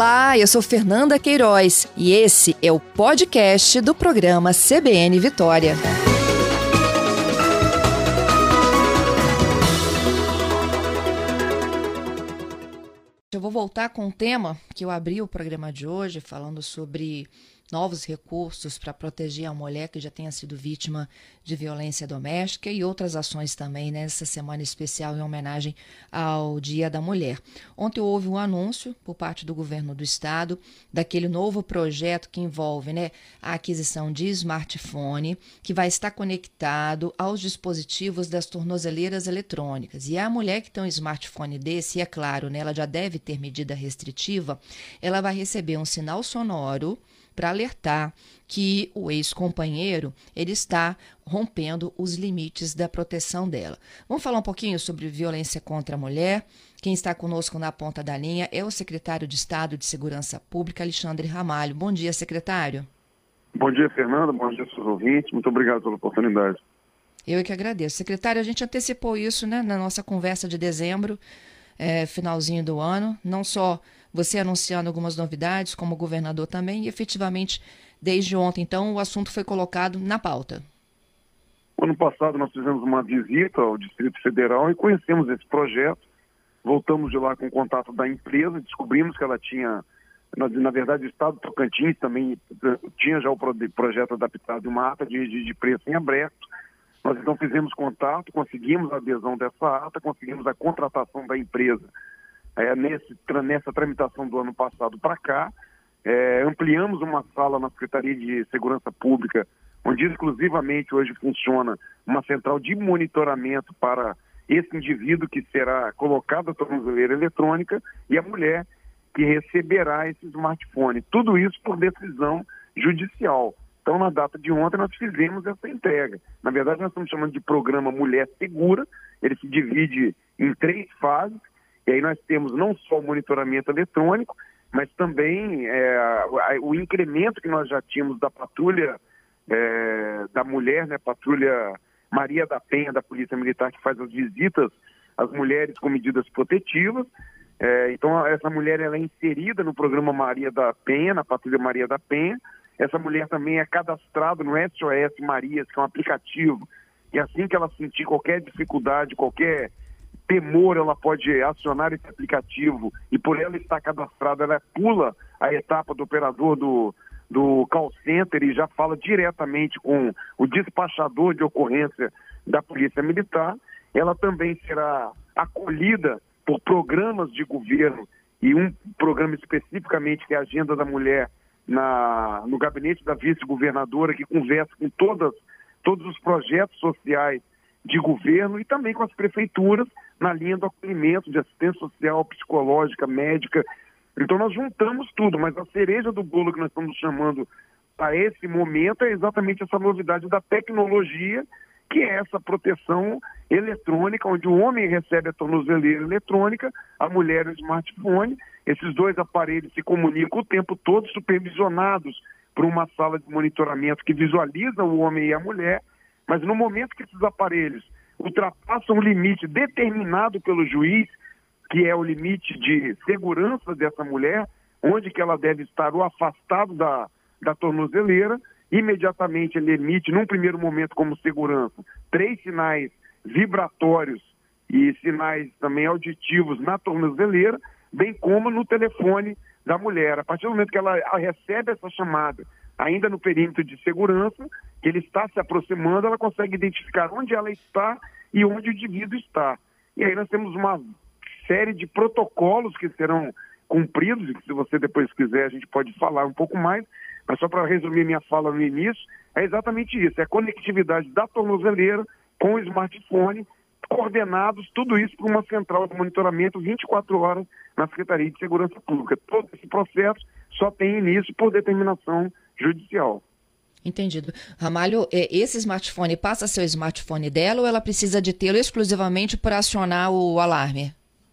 Olá, eu sou Fernanda Queiroz e esse é o podcast do programa CBN Vitória. Eu vou voltar com um tema que eu abri o programa de hoje falando sobre novos recursos para proteger a mulher que já tenha sido vítima de violência doméstica e outras ações também nessa semana especial em homenagem ao Dia da Mulher. Ontem houve um anúncio por parte do governo do estado daquele novo projeto que envolve né, a aquisição de smartphone que vai estar conectado aos dispositivos das tornozeleiras eletrônicas. E a mulher que tem um smartphone desse, é claro, né, ela já deve ter medida restritiva, ela vai receber um sinal sonoro para alertar que o ex-companheiro ele está rompendo os limites da proteção dela. Vamos falar um pouquinho sobre violência contra a mulher. Quem está conosco na ponta da linha é o secretário de Estado de Segurança Pública, Alexandre Ramalho. Bom dia, secretário. Bom dia, Fernanda. Bom dia, seus ouvintes. Muito obrigado pela oportunidade. Eu é que agradeço. Secretário, a gente antecipou isso né, na nossa conversa de dezembro, é, finalzinho do ano, não só você anunciando algumas novidades, como governador também, e efetivamente, desde ontem, então, o assunto foi colocado na pauta. Ano passado nós fizemos uma visita ao Distrito Federal e conhecemos esse projeto. Voltamos de lá com o contato da empresa, descobrimos que ela tinha, na verdade, o Estado do Tocantins também eh, tinha já o projeto adaptado de uma ata de, de, de preço em aberto. Nós então fizemos contato, conseguimos a adesão dessa ata, conseguimos a contratação da empresa é, nesse, nessa tramitação do ano passado para cá. É, ampliamos uma sala na Secretaria de Segurança Pública, onde exclusivamente hoje funciona uma central de monitoramento para esse indivíduo que será colocado a tornozeleira eletrônica e a mulher que receberá esse smartphone. Tudo isso por decisão judicial. Então, na data de ontem, nós fizemos essa entrega. Na verdade, nós estamos chamando de programa Mulher Segura. Ele se divide em três fases. E aí nós temos não só o monitoramento eletrônico, mas também é, o incremento que nós já tínhamos da patrulha é, da mulher, né, patrulha Maria da Penha da Polícia Militar, que faz as visitas às mulheres com medidas protetivas. É, então, essa mulher ela é inserida no programa Maria da Penha, na patrulha Maria da Penha. Essa mulher também é cadastrada no SOS Marias, que é um aplicativo. E assim que ela sentir qualquer dificuldade, qualquer temor, ela pode acionar esse aplicativo e por ela estar cadastrada, ela pula a etapa do operador do, do call center e já fala diretamente com o despachador de ocorrência da Polícia Militar. Ela também será acolhida por programas de governo e um programa especificamente que é a Agenda da Mulher na, no gabinete da vice-governadora, que conversa com todas, todos os projetos sociais de governo e também com as prefeituras na linha do acolhimento, de assistência social, psicológica, médica. Então nós juntamos tudo, mas a cereja do bolo que nós estamos chamando a esse momento é exatamente essa novidade da tecnologia, que é essa proteção eletrônica, onde o homem recebe a tornozeleira eletrônica, a mulher o smartphone. Esses dois aparelhos se comunicam o tempo todo, supervisionados por uma sala de monitoramento que visualiza o homem e a mulher mas no momento que esses aparelhos ultrapassam o limite determinado pelo juiz, que é o limite de segurança dessa mulher, onde que ela deve estar o afastado da, da tornozeleira, imediatamente ele emite, num primeiro momento como segurança, três sinais vibratórios e sinais também auditivos na tornozeleira, bem como no telefone da mulher. A partir do momento que ela recebe essa chamada ainda no perímetro de segurança, que ele está se aproximando, ela consegue identificar onde ela está e onde o indivíduo está. E aí nós temos uma série de protocolos que serão cumpridos, e se você depois quiser a gente pode falar um pouco mais, mas só para resumir minha fala no início, é exatamente isso, é a conectividade da tornozeleira com o smartphone, coordenados, tudo isso por uma central de monitoramento 24 horas na Secretaria de Segurança Pública. Todo esse processo só tem início por determinação judicial. Entendido. Ramalho, é, esse smartphone passa a ser o smartphone dela ou ela precisa de tê-lo exclusivamente para acionar o alarme?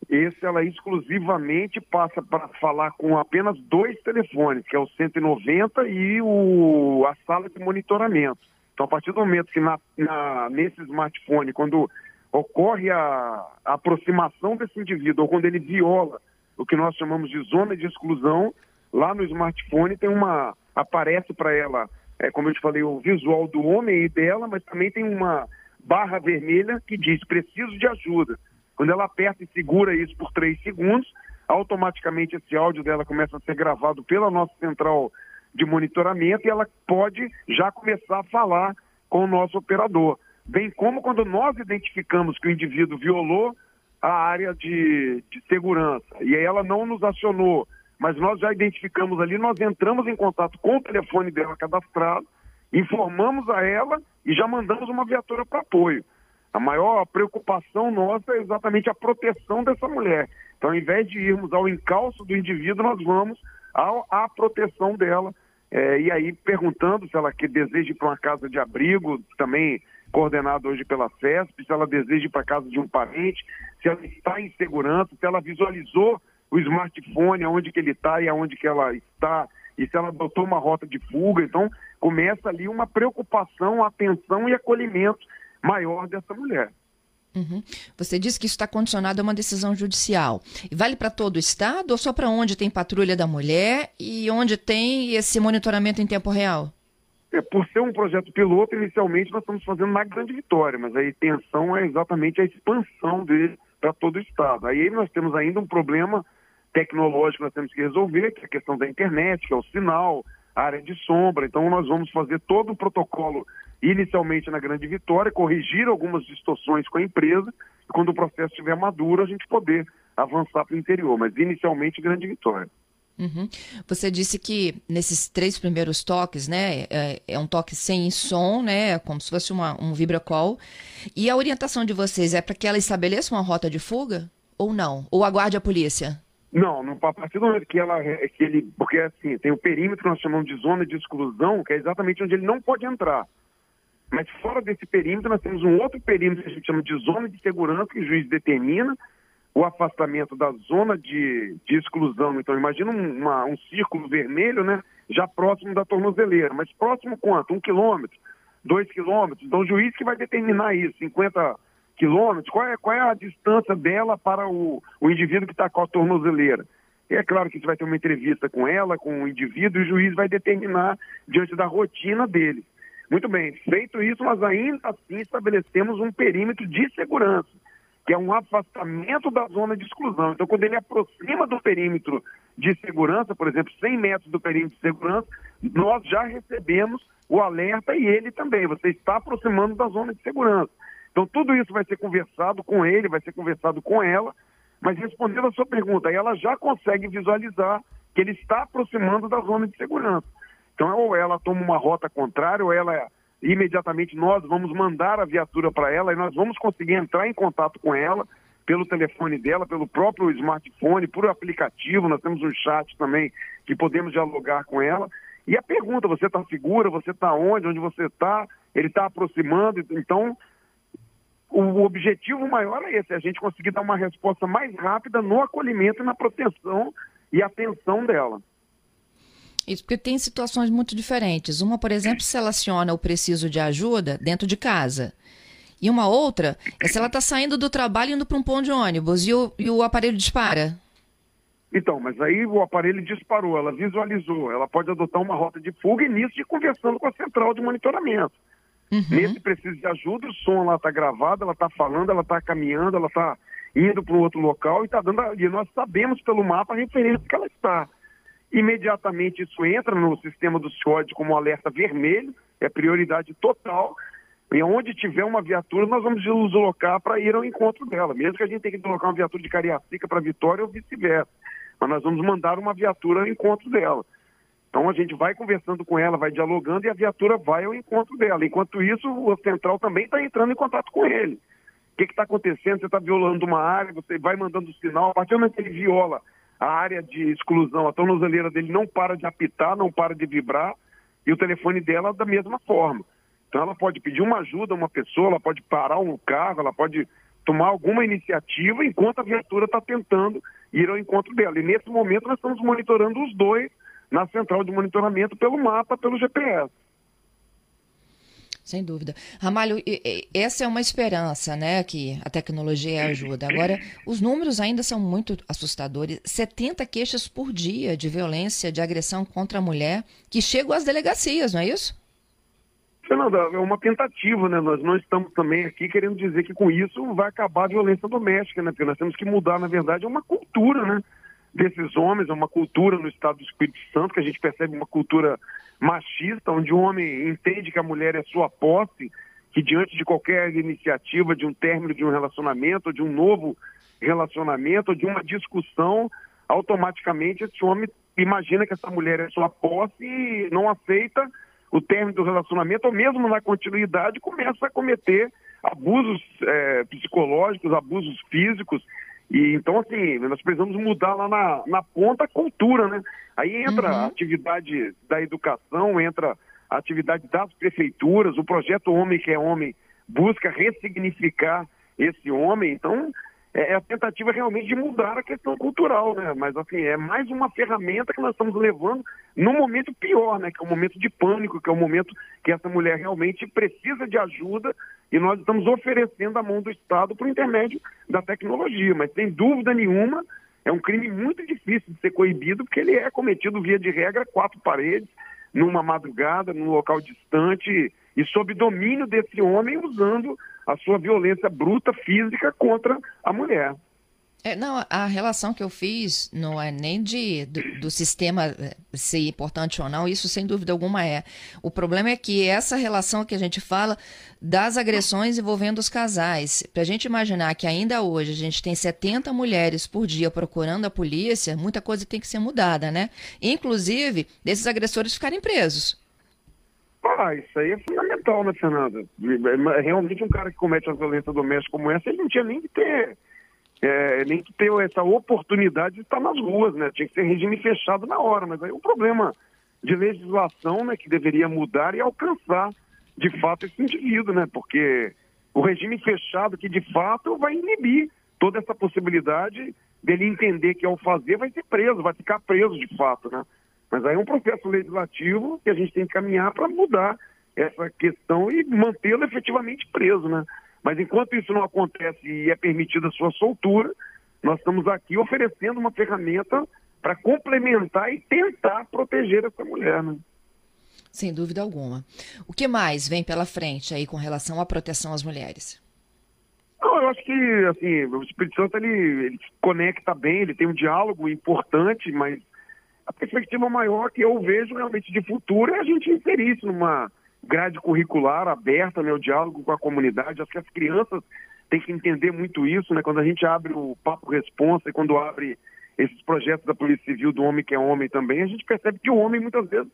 Esse ela exclusivamente passa para falar com apenas dois telefones, que é o 190 e o, a sala de monitoramento. Então, a partir do momento que na, na, nesse smartphone, quando ocorre a, a aproximação desse indivíduo ou quando ele viola o que nós chamamos de zona de exclusão. Lá no smartphone tem uma. aparece para ela, é, como eu te falei, o visual do homem e dela, mas também tem uma barra vermelha que diz preciso de ajuda. Quando ela aperta e segura isso por três segundos, automaticamente esse áudio dela começa a ser gravado pela nossa central de monitoramento e ela pode já começar a falar com o nosso operador. Bem como quando nós identificamos que o indivíduo violou a área de, de segurança e ela não nos acionou, mas nós já identificamos ali, nós entramos em contato com o telefone dela cadastrado, informamos a ela e já mandamos uma viatura para apoio. A maior preocupação nossa é exatamente a proteção dessa mulher. Então, ao invés de irmos ao encalço do indivíduo, nós vamos à proteção dela. É, e aí, perguntando se ela que deseja ir para uma casa de abrigo, também coordenado hoje pela FESP, se ela deseja ir para a casa de um parente, se ela está em segurança, se ela visualizou o smartphone, aonde que ele está e aonde que ela está, e se ela adotou uma rota de fuga. Então, começa ali uma preocupação, atenção e acolhimento maior dessa mulher. Uhum. Você disse que isso está condicionado a uma decisão judicial. E vale para todo o estado ou só para onde tem patrulha da mulher e onde tem esse monitoramento em tempo real? É, por ser um projeto piloto, inicialmente nós estamos fazendo na Grande Vitória, mas a intenção é exatamente a expansão dele para todo o estado. Aí nós temos ainda um problema tecnológico nós temos que resolver, que é a questão da internet, que é o sinal, a área de sombra. Então nós vamos fazer todo o protocolo inicialmente na Grande Vitória, corrigir algumas distorções com a empresa, e quando o processo estiver maduro, a gente poder avançar para o interior, mas inicialmente Grande Vitória. Uhum. Você disse que nesses três primeiros toques, né, é, é, um toque sem som, né, como se fosse uma, um vibracall, e a orientação de vocês é para que ela estabeleça uma rota de fuga ou não? Ou aguarde a polícia? Não, não a partir do momento que ela que ele, porque assim, tem o perímetro que nós chamamos de zona de exclusão, que é exatamente onde ele não pode entrar. Mas fora desse perímetro, nós temos um outro perímetro que a gente chama de zona de segurança, que o juiz determina o afastamento da zona de, de exclusão. Então, imagina uma, um círculo vermelho, né? Já próximo da tornozeleira. Mas próximo quanto? Um quilômetro? Dois quilômetros? Então, o juiz que vai determinar isso, 50 quilômetros, qual é, qual é a distância dela para o, o indivíduo que está com a tornozeleira? E é claro que você vai ter uma entrevista com ela, com o indivíduo, e o juiz vai determinar diante da rotina dele. Muito bem, feito isso, nós ainda assim estabelecemos um perímetro de segurança, que é um afastamento da zona de exclusão. Então, quando ele aproxima do perímetro de segurança, por exemplo, 100 metros do perímetro de segurança, nós já recebemos o alerta e ele também. Você está aproximando da zona de segurança. Então, tudo isso vai ser conversado com ele, vai ser conversado com ela, mas respondendo a sua pergunta, ela já consegue visualizar que ele está aproximando da zona de segurança. Então, ou ela toma uma rota contrária, ou ela imediatamente nós vamos mandar a viatura para ela e nós vamos conseguir entrar em contato com ela pelo telefone dela, pelo próprio smartphone, por aplicativo. Nós temos um chat também que podemos dialogar com ela. E a pergunta: você está segura? Você está onde? Onde você está? Ele está aproximando? Então, o objetivo maior é esse: é a gente conseguir dar uma resposta mais rápida no acolhimento, na proteção e atenção dela. Isso, porque tem situações muito diferentes. Uma, por exemplo, se ela aciona o preciso de ajuda dentro de casa. E uma outra é se ela está saindo do trabalho indo para um ponto de ônibus e o, e o aparelho dispara. Então, mas aí o aparelho disparou, ela visualizou, ela pode adotar uma rota de fuga e nisso de conversando com a central de monitoramento. Uhum. Nesse preciso de ajuda, o som lá está gravado, ela está falando, ela está caminhando, ela está indo para um outro local e está dando. E nós sabemos pelo mapa a referência que ela está. Imediatamente isso entra no sistema do CIOD como alerta vermelho, é prioridade total. E onde tiver uma viatura, nós vamos deslocar para ir ao encontro dela. Mesmo que a gente tenha que deslocar uma viatura de Cariacica para Vitória ou vice-versa. Mas nós vamos mandar uma viatura ao encontro dela. Então a gente vai conversando com ela, vai dialogando e a viatura vai ao encontro dela. Enquanto isso, o central também está entrando em contato com ele. O que está acontecendo? Você está violando uma área, você vai mandando sinal. A partir do momento que ele viola a área de exclusão, a tornozeleira dele não para de apitar, não para de vibrar, e o telefone dela da mesma forma. Então ela pode pedir uma ajuda a uma pessoa, ela pode parar um carro, ela pode tomar alguma iniciativa enquanto a viatura está tentando ir ao encontro dela. E nesse momento nós estamos monitorando os dois na central de monitoramento pelo mapa, pelo GPS. Sem dúvida. Ramalho, essa é uma esperança, né, que a tecnologia ajuda. Agora, os números ainda são muito assustadores. 70 queixas por dia de violência, de agressão contra a mulher, que chegam às delegacias, não é isso? Fernanda, é uma tentativa, né? Nós não estamos também aqui querendo dizer que com isso vai acabar a violência doméstica, né? Porque nós temos que mudar, na verdade, uma cultura, né? Desses homens, é uma cultura no estado do Espírito Santo, que a gente percebe uma cultura machista, onde o homem entende que a mulher é sua posse, que diante de qualquer iniciativa de um término de um relacionamento, de um novo relacionamento, de uma discussão, automaticamente esse homem imagina que essa mulher é sua posse e não aceita o término do relacionamento, ou mesmo na continuidade, começa a cometer abusos é, psicológicos, abusos físicos. E então, assim, nós precisamos mudar lá na, na ponta a cultura, né? Aí entra uhum. a atividade da educação, entra a atividade das prefeituras, o projeto Homem que é Homem busca ressignificar esse homem. Então, é, é a tentativa realmente de mudar a questão cultural, né? Mas assim, é mais uma ferramenta que nós estamos levando no momento pior, né? Que é o momento de pânico, que é o momento que essa mulher realmente precisa de ajuda e nós estamos oferecendo a mão do Estado por intermédio da tecnologia. Mas sem dúvida nenhuma, é um crime muito difícil de ser coibido, porque ele é cometido via de regra quatro paredes, numa madrugada, num local distante e sob domínio desse homem usando a sua violência bruta física contra a mulher. É, não, a relação que eu fiz não é nem de do, do, sistema eh, ser importante ou não, isso sem dúvida alguma é. O problema é que essa relação que a gente fala das agressões envolvendo os casais, para a gente imaginar que ainda hoje a gente tem 70 mulheres por dia procurando a polícia, muita coisa tem que ser mudada, né? Inclusive, desses agressores ficarem presos. Ah, isso aí é fundamental, né, Fernanda? É, realmente um cara que comete uma violência doméstica como essa, ele não tinha nem que ter, é, nem que ter essa oportunidade de estar nas ruas, né? Tinha que ser regime fechado na hora, mas aí o problema de legislação, né, que deveria mudar e alcançar, de fato, esse indivíduo, né? Porque o regime fechado que, de fato, vai inibir toda essa possibilidade dele entender que ao fazer vai ser preso, vai ficar preso de fato, né? Mas aí é um processo legislativo que a gente tem que caminhar para mudar essa questão e mantê-lo efetivamente preso, né? Mas enquanto isso não acontece e é permitida a sua soltura, nós estamos aqui oferecendo uma ferramenta para complementar e tentar proteger essa mulher, né? Sem dúvida alguma. O que mais vem pela frente aí com relação à proteção às mulheres? Não, eu acho que assim, o Espírito Santo ele, ele conecta bem, ele tem um diálogo importante, mas a perspectiva maior que eu vejo realmente de futuro é a gente inserir isso numa grade curricular aberta, né, o diálogo com a comunidade. Acho que as crianças têm que entender muito isso, né? Quando a gente abre o Papo Responsa e quando abre esses projetos da Polícia Civil do Homem que é Homem também, a gente percebe que o homem muitas vezes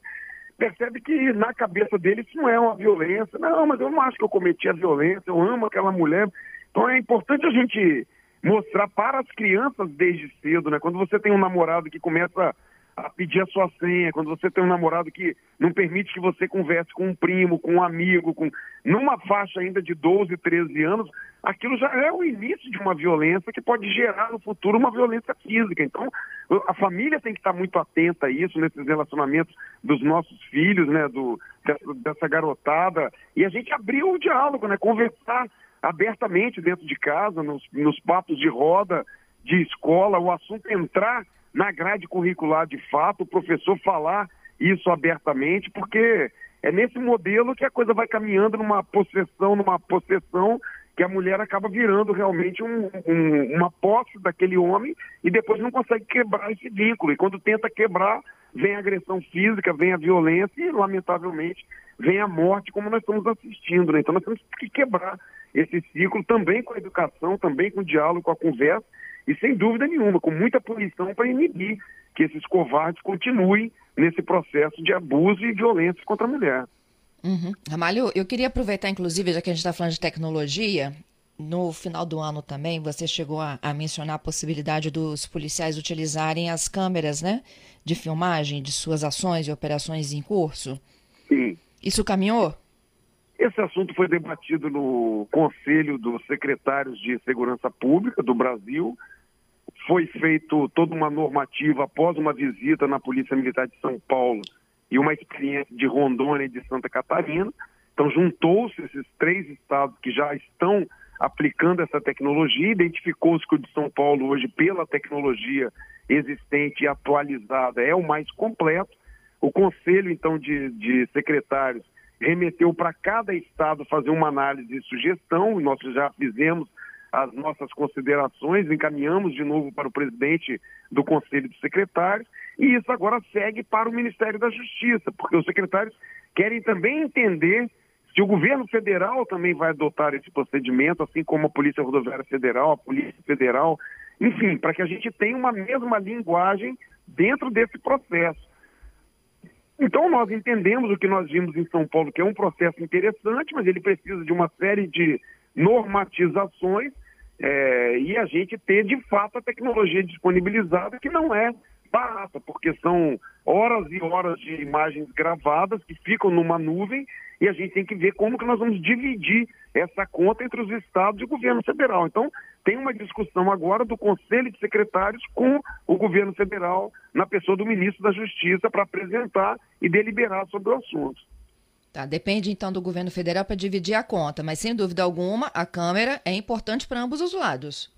percebe que na cabeça dele isso não é uma violência. Não, mas eu não acho que eu cometi a violência, eu amo aquela mulher. Então é importante a gente mostrar para as crianças desde cedo, né? Quando você tem um namorado que começa a pedir a sua senha, quando você tem um namorado que não permite que você converse com um primo, com um amigo, com numa faixa ainda de 12, 13 anos, aquilo já é o início de uma violência que pode gerar no futuro uma violência física. Então, a família tem que estar muito atenta a isso nesses relacionamentos dos nossos filhos, né, do, dessa, garotada, e a gente abrir o diálogo, né, conversar abertamente dentro de casa, nos, nos papos de roda, de escola, o assunto entrar na grade curricular de fato, o professor falar isso abertamente, porque é nesse modelo que a coisa vai caminhando numa possessão, numa possessão que a mulher acaba virando realmente um, um, uma posse daquele homem e depois não consegue quebrar esse vínculo. E quando tenta quebrar, vem a agressão física, vem a violência e, lamentavelmente, vem a morte, como nós estamos assistindo. Né? Então nós temos que quebrar esse ciclo também com a educação, também com o diálogo, com a conversa e sem dúvida nenhuma, com muita punição para inibir que esses covardes continuem nesse processo de abuso e violência contra a mulher. Uhum. Ramalho, eu queria aproveitar, inclusive, já que a gente está falando de tecnologia, no final do ano também você chegou a, a, mencionar a possibilidade dos policiais utilizarem as câmeras né, de filmagem de suas ações e operações em curso. Sim. Isso caminhou? Esse assunto foi debatido no Conselho dos Secretários de Segurança Pública do Brasil foi feito toda uma normativa após uma visita na Polícia Militar de São Paulo e uma experiência de Rondônia e de Santa Catarina. Então, juntou-se esses três estados que já estão aplicando essa tecnologia, identificou-se que o de São Paulo hoje, pela tecnologia existente e atualizada, é o mais completo. O Conselho, então, de, de Secretários remeteu para cada estado fazer uma análise e sugestão, nós já fizemos as nossas considerações, encaminhamos de novo para o presidente do Conselho de Secretários, e isso agora segue para o Ministério da Justiça, porque os secretários querem também entender se o governo federal também vai adotar esse procedimento, assim como a Polícia Rodoviária Federal, a Polícia Federal, enfim, para que a gente tenha uma mesma linguagem dentro desse processo. Então, nós entendemos o que nós vimos em São Paulo, que é um processo interessante, mas ele precisa de uma série de normatizações é, e a gente ter, de fato, a tecnologia disponibilizada, que não é barata, porque são horas e horas de imagens gravadas que ficam numa nuvem e a gente tem que ver como que nós vamos dividir essa conta entre os estados e o governo federal. Então, tem uma discussão agora do Conselho de Secretários com o governo federal, na pessoa do ministro da Justiça, para apresentar e deliberar sobre o assunto. Tá, depende então do governo federal para dividir a conta, mas sem dúvida alguma, a Câmara é importante para ambos os lados.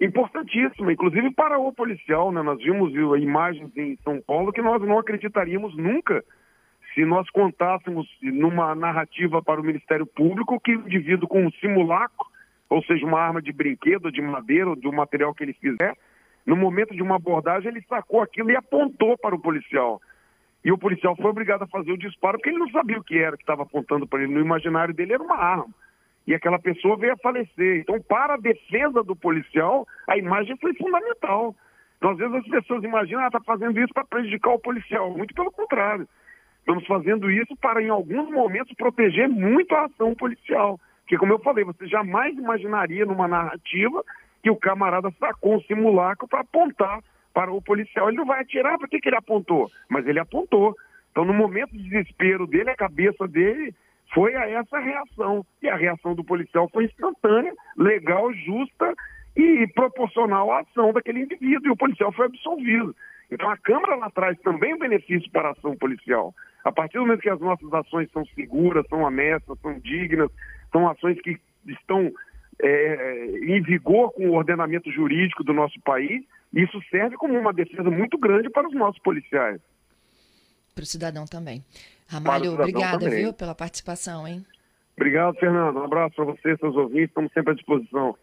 Importantíssima, inclusive para o policial, né? Nós vimos imagens em São Paulo que nós não acreditaríamos nunca se nós contássemos numa narrativa para o Ministério Público que o indivíduo com um simulacro, ou seja, uma arma de brinquedo, de madeira ou do material que ele fizer, no momento de uma abordagem ele sacou aquilo e apontou para o policial. E o policial foi obrigado a fazer o disparo porque ele não sabia o que era que estava apontando para ele. No imaginário dele era uma arma. E aquela pessoa veio a falecer. Então, para a defesa do policial, a imagem foi fundamental. Então, às vezes as pessoas imaginam, ah, está fazendo isso para prejudicar o policial. Muito pelo contrário. Estamos fazendo isso para, em alguns momentos, proteger muito a ação policial. Porque, como eu falei, você jamais imaginaria numa narrativa que o camarada sacou um simulacro para apontar para o policial. Ele não vai atirar, para que, ele apontou? Mas ele apontou. Então, no momento de desespero dele, a cabeça dele foi a essa reação. E a reação do policial foi instantânea, legal, justa e proporcional à ação daquele indivíduo. E o policial foi absolvido. Então, a Câmara lá traz também benefício para a ação policial. A partir do momento que as nossas ações são seguras, são honestas, são dignas, são ações que estão é, em vigor com o ordenamento jurídico do nosso país, isso serve como uma defesa muito grande para os nossos policiais. Para o cidadão também. Ramalho, obrigada, também. viu, pela participação, hein? Obrigado, Fernando. Um abraço para você, seus ouvintes. Estamos sempre à disposição.